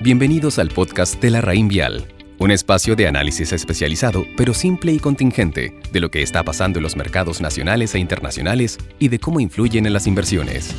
Bienvenidos al podcast de la Raín Vial, un espacio de análisis especializado, pero simple y contingente, de lo que está pasando en los mercados nacionales e internacionales y de cómo influyen en las inversiones.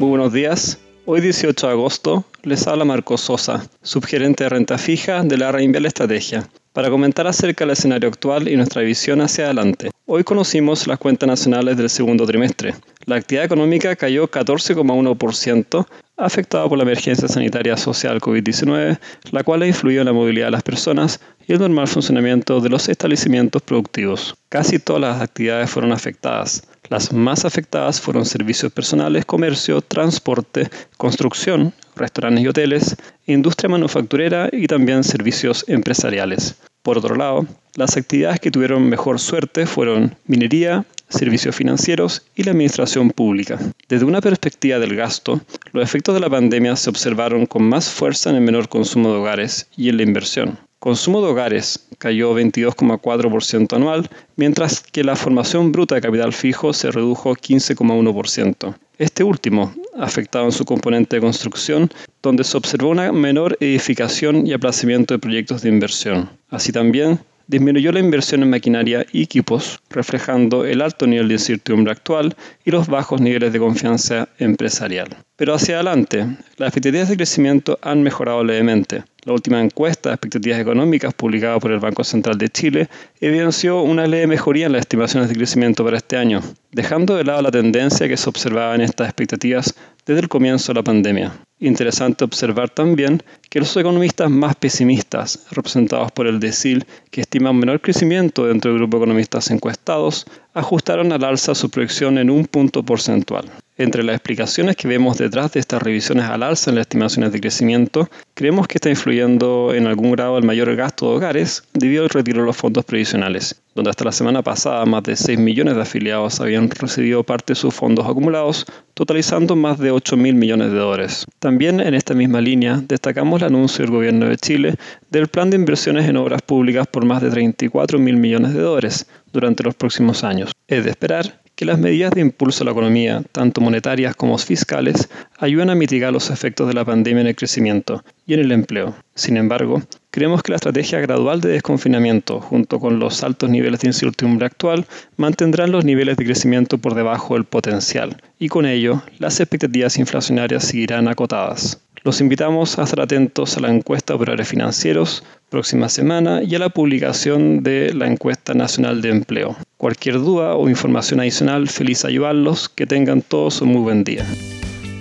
Muy buenos días. Hoy 18 de agosto les habla Marco Sosa, subgerente de renta fija de la Raín Vial Estrategia, para comentar acerca del escenario actual y nuestra visión hacia adelante. Hoy conocimos las cuentas nacionales del segundo trimestre. La actividad económica cayó 14,1%, afectada por la emergencia sanitaria social COVID-19, la cual ha influido en la movilidad de las personas y el normal funcionamiento de los establecimientos productivos. Casi todas las actividades fueron afectadas. Las más afectadas fueron servicios personales, comercio, transporte, construcción, restaurantes y hoteles, industria manufacturera y también servicios empresariales. Por otro lado, las actividades que tuvieron mejor suerte fueron minería, servicios financieros y la administración pública. Desde una perspectiva del gasto, los efectos de la pandemia se observaron con más fuerza en el menor consumo de hogares y en la inversión. Consumo de hogares cayó 22,4% anual, mientras que la formación bruta de capital fijo se redujo 15,1%. Este último, afectado en su componente de construcción, donde se observó una menor edificación y aplazamiento de proyectos de inversión. Así también, disminuyó la inversión en maquinaria y equipos, reflejando el alto nivel de incertidumbre actual y los bajos niveles de confianza empresarial. Pero hacia adelante, las expectativas de crecimiento han mejorado levemente. La última encuesta de expectativas económicas publicada por el Banco Central de Chile evidenció una leve mejoría en las estimaciones de crecimiento para este año, dejando de lado la tendencia que se observaba en estas expectativas desde el comienzo de la pandemia. Interesante observar también que los economistas más pesimistas, representados por el DECIL, que estiman menor crecimiento dentro del grupo de economistas encuestados, ajustaron al alza su proyección en un punto porcentual. Entre las explicaciones que vemos detrás de estas revisiones al alza en las estimaciones de crecimiento, creemos que está influyendo en algún grado el mayor gasto de hogares debido al retiro de los fondos previsionales, donde hasta la semana pasada más de 6 millones de afiliados habían recibido parte de sus fondos acumulados, totalizando más de 8 mil millones de dólares. También en esta misma línea destacamos el anuncio del gobierno de Chile del plan de inversiones en obras públicas por más de 34 mil millones de dólares durante los próximos años. Es de esperar que las medidas de impulso a la economía, tanto monetarias como fiscales, ayudan a mitigar los efectos de la pandemia en el crecimiento y en el empleo. Sin embargo, creemos que la estrategia gradual de desconfinamiento, junto con los altos niveles de incertidumbre actual, mantendrán los niveles de crecimiento por debajo del potencial, y con ello, las expectativas inflacionarias seguirán acotadas. Los invitamos a estar atentos a la encuesta de operarios financieros próxima semana y a la publicación de la encuesta nacional de empleo. Cualquier duda o información adicional, feliz ayudarlos. Que tengan todos un muy buen día.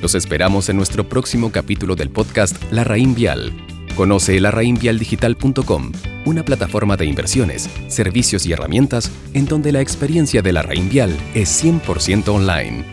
Los esperamos en nuestro próximo capítulo del podcast La Raín Vial. Conoce larraínvialdigital.com, una plataforma de inversiones, servicios y herramientas en donde la experiencia de la Raín Vial es 100% online.